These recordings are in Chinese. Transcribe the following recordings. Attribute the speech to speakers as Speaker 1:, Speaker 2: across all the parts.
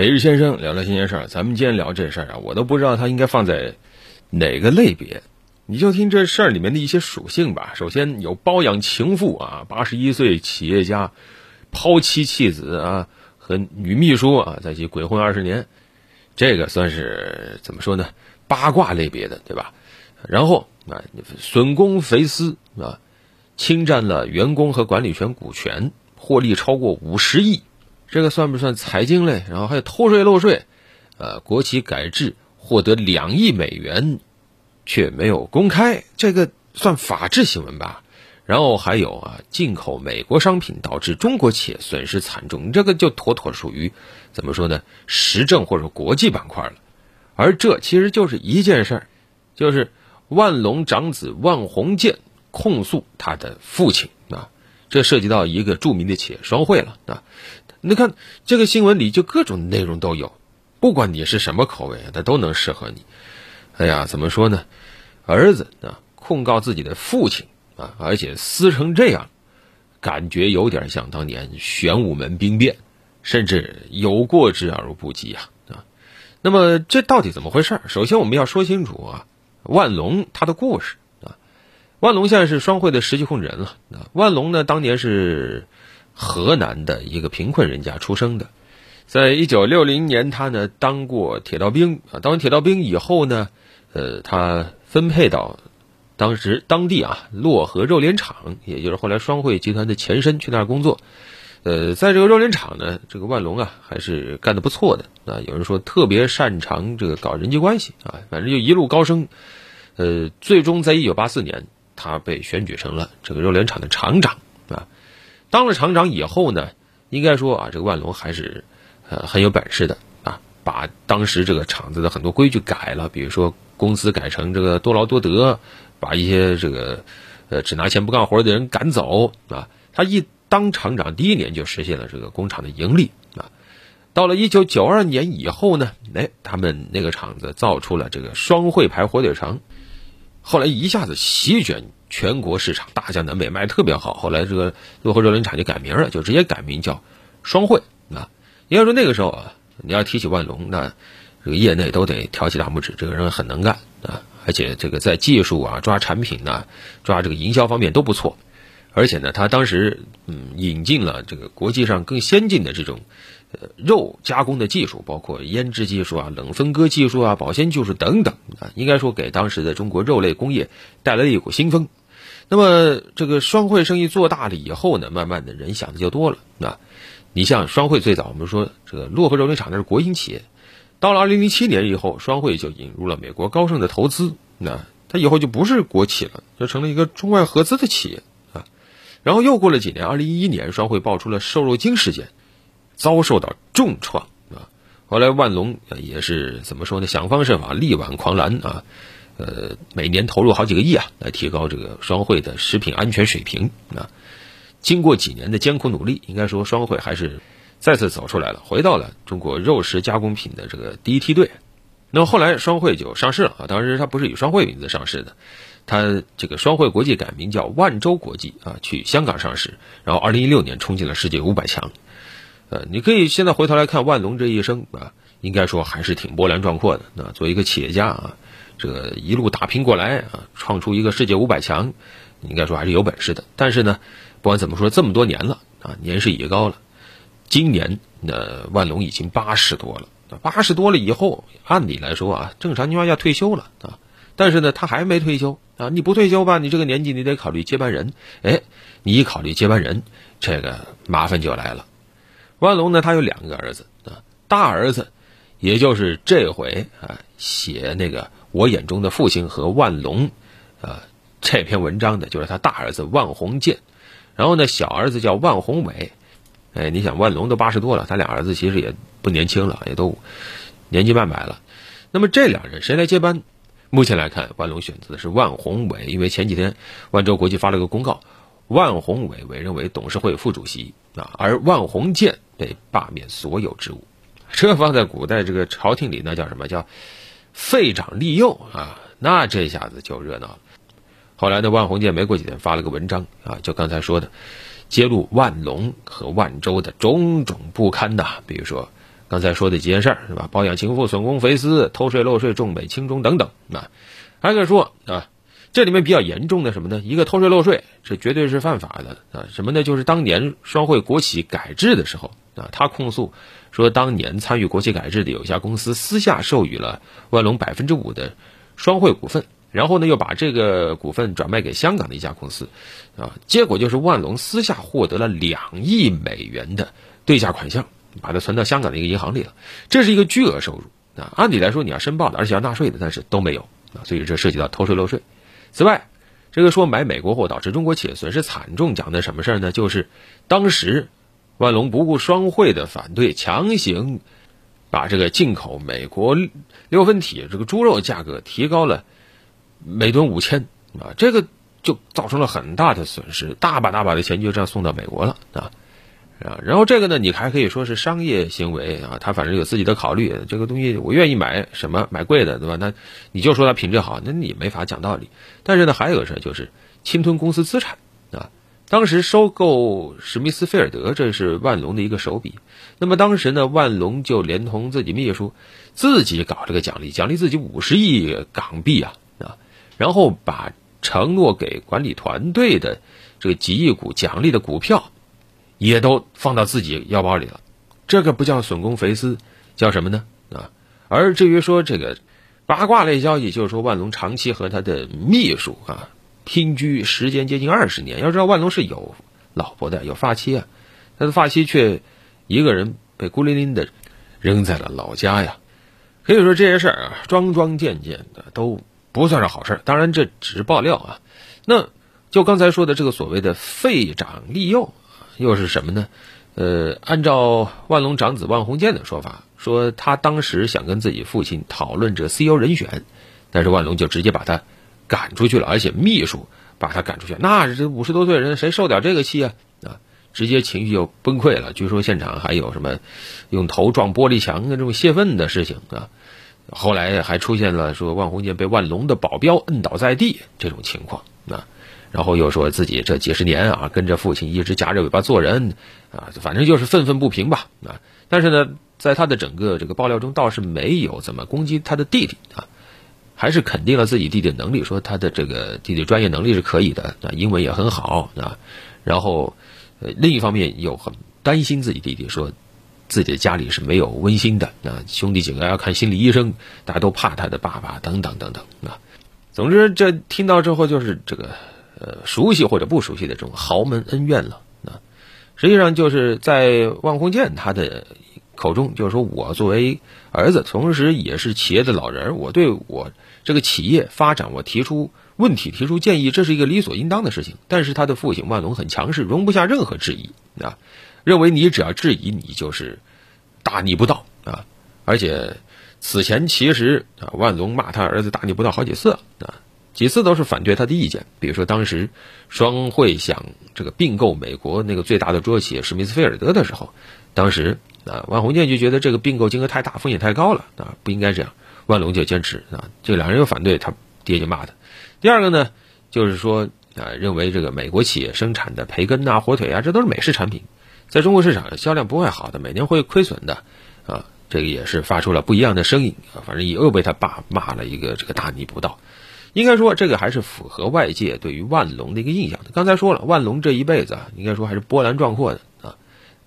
Speaker 1: 每日先生聊聊新鲜事儿，咱们今天聊这事儿啊，我都不知道它应该放在哪个类别。你就听这事儿里面的一些属性吧。首先有包养情妇啊，八十一岁企业家抛妻弃子啊，和女秘书啊在一起鬼混二十年，这个算是怎么说呢？八卦类别的，对吧？然后啊，损公肥私啊，侵占了员工和管理权股权，获利超过五十亿。这个算不算财经类？然后还有偷税漏税，呃，国企改制获得两亿美元，却没有公开，这个算法制新闻吧？然后还有啊，进口美国商品导致中国企业损失惨重，这个就妥妥属于怎么说呢？时政或者国际板块了。而这其实就是一件事儿，就是万隆长子万鸿建控诉他的父亲啊，这涉及到一个著名的企业双汇了啊。你看这个新闻里就各种内容都有，不管你是什么口味，它都能适合你。哎呀，怎么说呢？儿子啊控告自己的父亲啊，而且撕成这样，感觉有点像当年玄武门兵变，甚至有过之而无不及啊啊！那么这到底怎么回事？首先我们要说清楚啊，万隆他的故事啊，万隆现在是双汇的实际控制人了啊。万隆呢，当年是。河南的一个贫困人家出生的，在一九六零年，他呢当过铁道兵啊。当完铁道兵以后呢，呃，他分配到当时当地啊漯河肉联厂，也就是后来双汇集团的前身，去那儿工作。呃，在这个肉联厂呢，这个万隆啊还是干得不错的啊。有人说特别擅长这个搞人际关系啊，反正就一路高升。呃，最终在一九八四年，他被选举成了这个肉联厂的厂长啊。当了厂长以后呢，应该说啊，这个万隆还是，呃，很有本事的啊，把当时这个厂子的很多规矩改了，比如说公司改成这个多劳多得，把一些这个，呃，只拿钱不干活的人赶走啊。他一当厂长第一年就实现了这个工厂的盈利啊。到了一九九二年以后呢，哎，他们那个厂子造出了这个双汇牌火腿肠，后来一下子席卷。全国市场大江南北卖的特别好，后来这个漯河肉联厂就改名了，就直接改名叫双汇啊。应该说那个时候啊，你要提起万隆，那这个业内都得挑起大拇指，这个人很能干啊，而且这个在技术啊、抓产品啊、抓这个营销方面都不错。而且呢，他当时嗯引进了这个国际上更先进的这种呃肉加工的技术，包括腌制技术啊、冷分割技术啊、保鲜技术等等啊，应该说给当时的中国肉类工业带来了一股新风。那么这个双汇生意做大了以后呢，慢慢的人想的就多了。那，你像双汇最早我们说这个漯河肉联厂那是国营企业，到了二零零七年以后，双汇就引入了美国高盛的投资，那它以后就不是国企了，就成了一个中外合资的企业啊。然后又过了几年，二零一一年双汇爆出了瘦肉精事件，遭受到重创啊。后来万隆也是怎么说呢？想方设法力挽狂澜啊。呃，每年投入好几个亿啊，来提高这个双汇的食品安全水平啊。经过几年的艰苦努力，应该说双汇还是再次走出来了，回到了中国肉食加工品的这个第一梯队。那么后来双汇就上市了啊，当时它不是以双汇名字上市的，它这个双汇国际改名叫万洲国际啊，去香港上市，然后二零一六年冲进了世界五百强。呃，你可以现在回头来看万隆这一生啊，应该说还是挺波澜壮阔的。那作为一个企业家啊。这个一路打拼过来啊，创出一个世界五百强，应该说还是有本事的。但是呢，不管怎么说，这么多年了啊，年事已高了。今年那万隆已经八十多了，八十多了以后，按理来说啊，正常情况下退休了啊。但是呢，他还没退休啊。你不退休吧，你这个年纪你得考虑接班人。哎，你一考虑接班人，这个麻烦就来了。万隆呢，他有两个儿子啊，大儿子，也就是这回啊写那个。我眼中的父亲和万隆，啊，这篇文章的就是他大儿子万鸿建，然后呢，小儿子叫万宏伟，哎，你想万隆都八十多了，他俩儿子其实也不年轻了，也都年纪半百了。那么这两人谁来接班？目前来看，万隆选择的是万宏伟，因为前几天万州国际发了个公告，万宏伟委任为董事会副主席啊，而万鸿建被罢免所有职务。这放在古代这个朝廷里，那叫什么叫？废长立幼啊，那这下子就热闹了。后来呢，万鸿建没过几天发了个文章啊，就刚才说的，揭露万隆和万州的种种不堪呐。比如说，刚才说的几件事儿是吧？包养情妇、损公肥私、偷税漏税、重美轻中等等啊，挨个说啊。这里面比较严重的什么呢？一个偷税漏税，这绝对是犯法的啊！什么呢？就是当年双汇国企改制的时候啊，他控诉说，当年参与国企改制的有一家公司私下授予了万隆百分之五的双汇股份，然后呢又把这个股份转卖给香港的一家公司，啊，结果就是万隆私下获得了两亿美元的对价款项，把它存到香港的一个银行里了，这是一个巨额收入啊！按理来说你要申报的，而且要纳税的，但是都没有啊，所以这涉及到偷税漏税。此外，这个说买美国货导致中国企业损失惨重，讲的什么事儿呢？就是当时万隆不顾双汇的反对，强行把这个进口美国六分体这个猪肉价格提高了每吨五千啊，这个就造成了很大的损失，大把大把的钱就这样送到美国了啊。啊，然后这个呢，你还可以说是商业行为啊，他反正有自己的考虑，这个东西我愿意买什么买贵的，对吧？那你就说它品质好，那你没法讲道理。但是呢，还有个事儿就是侵吞公司资产啊。当时收购史密斯菲尔德，这是万隆的一个手笔。那么当时呢，万隆就连同自己秘书自己搞这个奖励，奖励自己五十亿港币啊啊，然后把承诺给管理团队的这个几亿股奖励的股票。也都放到自己腰包里了，这个不叫损公肥私，叫什么呢？啊，而至于说这个八卦类消息，就是说万隆长期和他的秘书啊拼居时间接近二十年。要知道万隆是有老婆的，有发妻啊，他的发妻却一个人被孤零零的扔在了老家呀。可以说这些事儿啊，桩桩件件的都不算是好事。当然这只是爆料啊。那就刚才说的这个所谓的废长立幼。又是什么呢？呃，按照万隆长子万鸿建的说法，说他当时想跟自己父亲讨论这 CEO 人选，但是万隆就直接把他赶出去了，而且秘书把他赶出去，那这五十多岁人谁受得了这个气啊？啊，直接情绪就崩溃了。据说现场还有什么用头撞玻璃墙的这种泄愤的事情啊。后来还出现了说万鸿建被万隆的保镖摁倒在地这种情况啊。然后又说自己这几十年啊，跟着父亲一直夹着尾巴做人，啊，反正就是愤愤不平吧，啊，但是呢，在他的整个这个爆料中，倒是没有怎么攻击他的弟弟啊，还是肯定了自己弟弟能力，说他的这个弟弟专业能力是可以的，啊，英文也很好啊，然后，另一方面又很担心自己弟弟，说自己的家里是没有温馨的，啊，兄弟几个要看心理医生，大家都怕他的爸爸，等等等等啊，总之这听到之后就是这个。呃，熟悉或者不熟悉的这种豪门恩怨了啊，实际上就是在万鸿建他的口中，就是说我作为儿子，同时也是企业的老人，我对我这个企业发展，我提出问题、提出建议，这是一个理所应当的事情。但是他的父亲万隆很强势，容不下任何质疑啊，认为你只要质疑，你就是大逆不道啊。而且此前其实啊，万隆骂他儿子大逆不道好几次啊。几次都是反对他的意见，比如说当时双汇想这个并购美国那个最大的猪肉企业史密斯菲尔德的时候，当时啊万鸿建就觉得这个并购金额太大，风险太高了啊，不应该这样。万隆就坚持啊，这两人又反对他爹就骂他。第二个呢，就是说啊认为这个美国企业生产的培根啊、火腿啊，这都是美式产品，在中国市场销量不会好的，每年会亏损的啊，这个也是发出了不一样的声音啊，反正又被他爸骂了一个这个大逆不道。应该说，这个还是符合外界对于万隆的一个印象的。刚才说了，万隆这一辈子啊，应该说还是波澜壮阔的啊。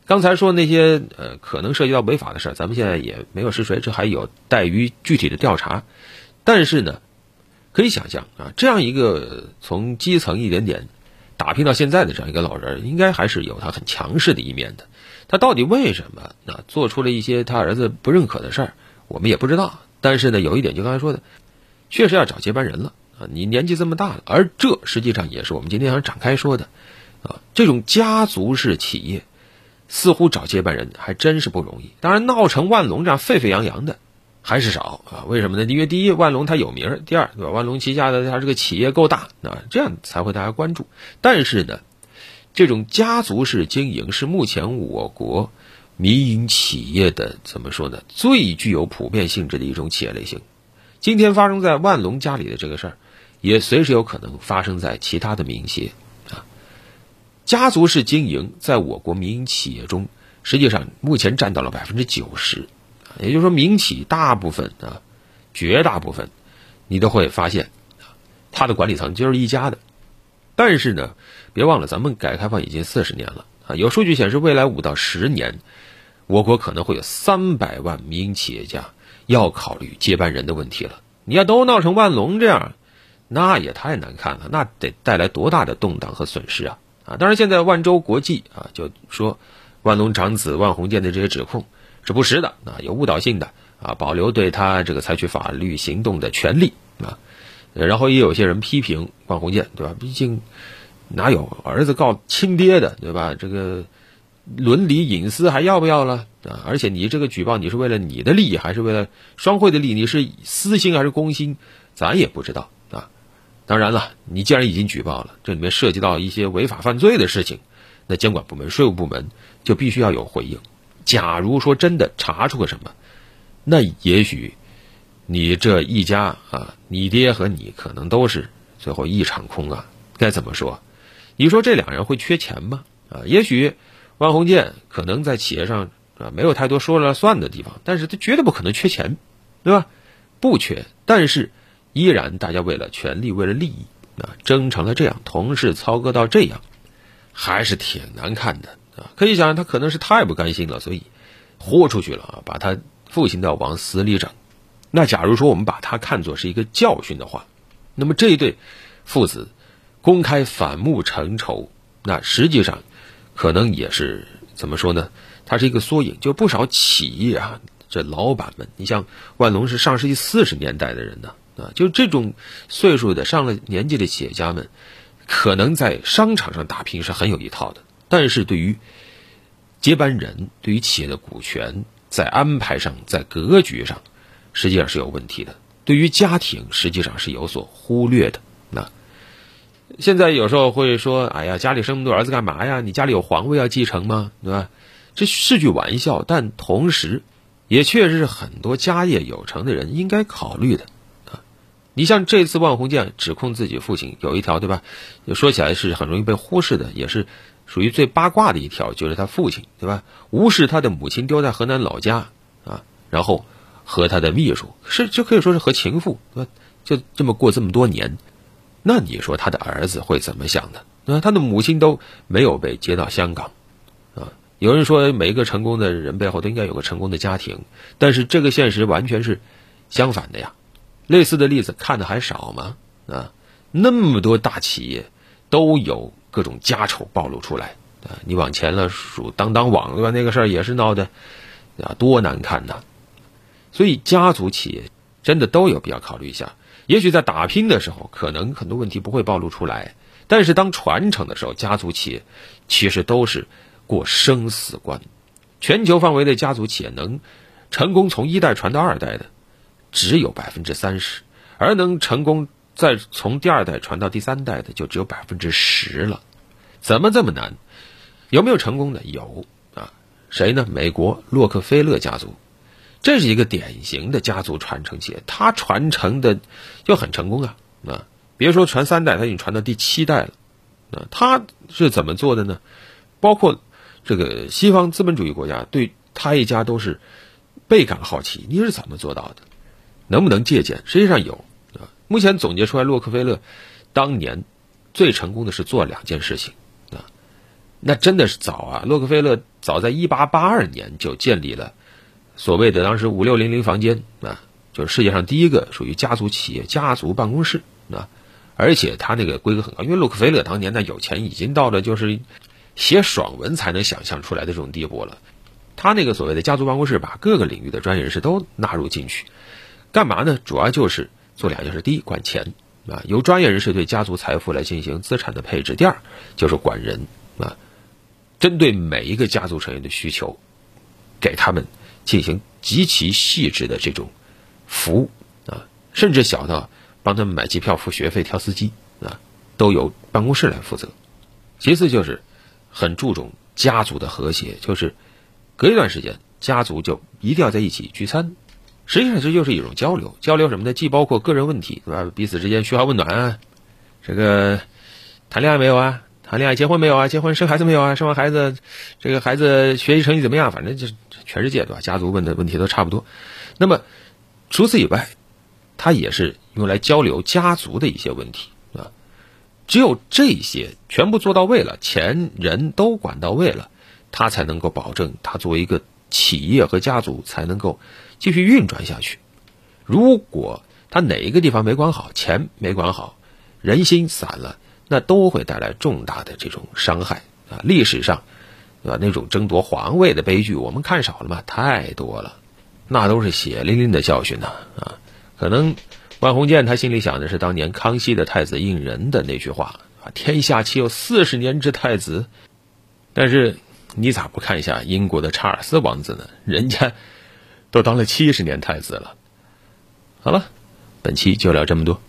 Speaker 1: 刚才说那些呃可能涉及到违法的事儿，咱们现在也没有实锤，这还有待于具体的调查。但是呢，可以想象啊，这样一个从基层一点点打拼到现在的这样一个老人，应该还是有他很强势的一面的。他到底为什么啊做出了一些他儿子不认可的事儿，我们也不知道。但是呢，有一点就刚才说的。确实要找接班人了啊！你年纪这么大了，而这实际上也是我们今天想展开说的啊。这种家族式企业，似乎找接班人还真是不容易。当然，闹成万隆这样沸沸扬扬的还是少啊。为什么呢？因为第一，万隆它有名；第二，对吧？万隆旗下的它这个企业够大啊，这样才会大家关注。但是呢，这种家族式经营是目前我国民营企业的怎么说呢？最具有普遍性质的一种企业类型。今天发生在万隆家里的这个事儿，也随时有可能发生在其他的民营企业啊。家族式经营在我国民营企业中，实际上目前占到了百分之九十也就是说，民企大部分啊，绝大部分，你都会发现，它的管理层就是一家的。但是呢，别忘了，咱们改革开放已经四十年了啊，有数据显示，未来五到十年，我国可能会有三百万民营企业家要考虑接班人的问题了。你要都闹成万隆这样，那也太难看了，那得带来多大的动荡和损失啊！啊，当然，现在万州国际啊就说，万隆长子万鸿建的这些指控是不实的啊，有误导性的啊，保留对他这个采取法律行动的权利啊。然后也有些人批评万鸿建，对吧？毕竟哪有儿子告亲爹的，对吧？这个伦理隐私还要不要了啊？而且你这个举报，你是为了你的利益，还是为了双汇的利益？你是私心还是公心？咱也不知道啊。当然了，你既然已经举报了，这里面涉及到一些违法犯罪的事情，那监管部门、税务部门就必须要有回应。假如说真的查出个什么，那也许。你这一家啊，你爹和你可能都是最后一场空啊！该怎么说？你说这两人会缺钱吗？啊，也许万鸿建可能在企业上啊没有太多说了算的地方，但是他绝对不可能缺钱，对吧？不缺，但是依然大家为了权利、为了利益啊，争成了这样，同事操戈到这样，还是挺难看的啊！可以想，他可能是太不甘心了，所以豁出去了啊，把他父亲都要往死里整。那假如说我们把他看作是一个教训的话，那么这一对父子公开反目成仇，那实际上可能也是怎么说呢？它是一个缩影，就不少企业啊，这老板们，你像万隆是上世纪四十年代的人呢，啊，就这种岁数的上了年纪的企业家们，可能在商场上打拼是很有一套的，但是对于接班人，对于企业的股权，在安排上，在格局上。实际上是有问题的，对于家庭实际上是有所忽略的。那现在有时候会说：“哎呀，家里生那么多儿子干嘛呀？你家里有皇位要继承吗？对吧？”这是句玩笑，但同时也确实是很多家业有成的人应该考虑的啊。你像这次万鸿建指控自己父亲有一条，对吧？说起来是很容易被忽视的，也是属于最八卦的一条，就是他父亲，对吧？无视他的母亲丢在河南老家啊，然后。和他的秘书是就可以说是和情妇，就这么过这么多年，那你说他的儿子会怎么想呢？那他的母亲都没有被接到香港，啊？有人说每一个成功的人背后都应该有个成功的家庭，但是这个现实完全是相反的呀。类似的例子看的还少吗？啊？那么多大企业都有各种家丑暴露出来啊！你往前了数当当网对吧？那个事儿也是闹的啊，多难看呐！所以，家族企业真的都有必要考虑一下。也许在打拼的时候，可能很多问题不会暴露出来，但是当传承的时候，家族企业其实都是过生死关。全球范围的家族企业能成功从一代传到二代的，只有百分之三十，而能成功再从第二代传到第三代的，就只有百分之十了。怎么这么难？有没有成功的？有啊，谁呢？美国洛克菲勒家族。这是一个典型的家族传承企业，它传承的就很成功啊！啊，别说传三代，它已经传到第七代了。啊，它是怎么做的呢？包括这个西方资本主义国家对他一家都是倍感好奇，你是怎么做到的？能不能借鉴？实际上有啊。目前总结出来，洛克菲勒当年最成功的是做两件事情啊。那真的是早啊！洛克菲勒早在一八八二年就建立了。所谓的当时五六零零房间啊，就是世界上第一个属于家族企业家族办公室啊，而且他那个规格很高，因为洛克菲勒当年那有钱已经到了就是写爽文才能想象出来的这种地步了。他那个所谓的家族办公室，把各个领域的专业人士都纳入进去，干嘛呢？主要就是做两件事：第一，管钱啊，由专业人士对家族财富来进行资产的配置；第二，就是管人啊，针对每一个家族成员的需求，给他们。进行极其细致的这种服务啊，甚至小到帮他们买机票、付学费、挑司机啊，都由办公室来负责。其次就是很注重家族的和谐，就是隔一段时间家族就一定要在一起聚餐。实际上这就是一种交流，交流什么呢？既包括个人问题，对吧？彼此之间嘘寒问暖啊，这个谈恋爱没有啊？谈恋爱、结婚没有啊？结婚生孩子没有啊？生完孩子，这个孩子学习成绩怎么样？反正就是全世界对吧？家族问的问题都差不多。那么除此以外，它也是用来交流家族的一些问题啊。只有这些全部做到位了，钱人都管到位了，它才能够保证它作为一个企业和家族才能够继续运转下去。如果它哪一个地方没管好，钱没管好，人心散了，那都会带来重大的这种伤害啊！历史上，啊？那种争夺皇位的悲剧，我们看少了嘛？太多了，那都是血淋淋的教训呐！啊，可能万鸿渐他心里想的是当年康熙的太子胤仁的那句话啊：“天下岂有四十年之太子？”但是你咋不看一下英国的查尔斯王子呢？人家都当了七十年太子了。好了。本期就聊这么多。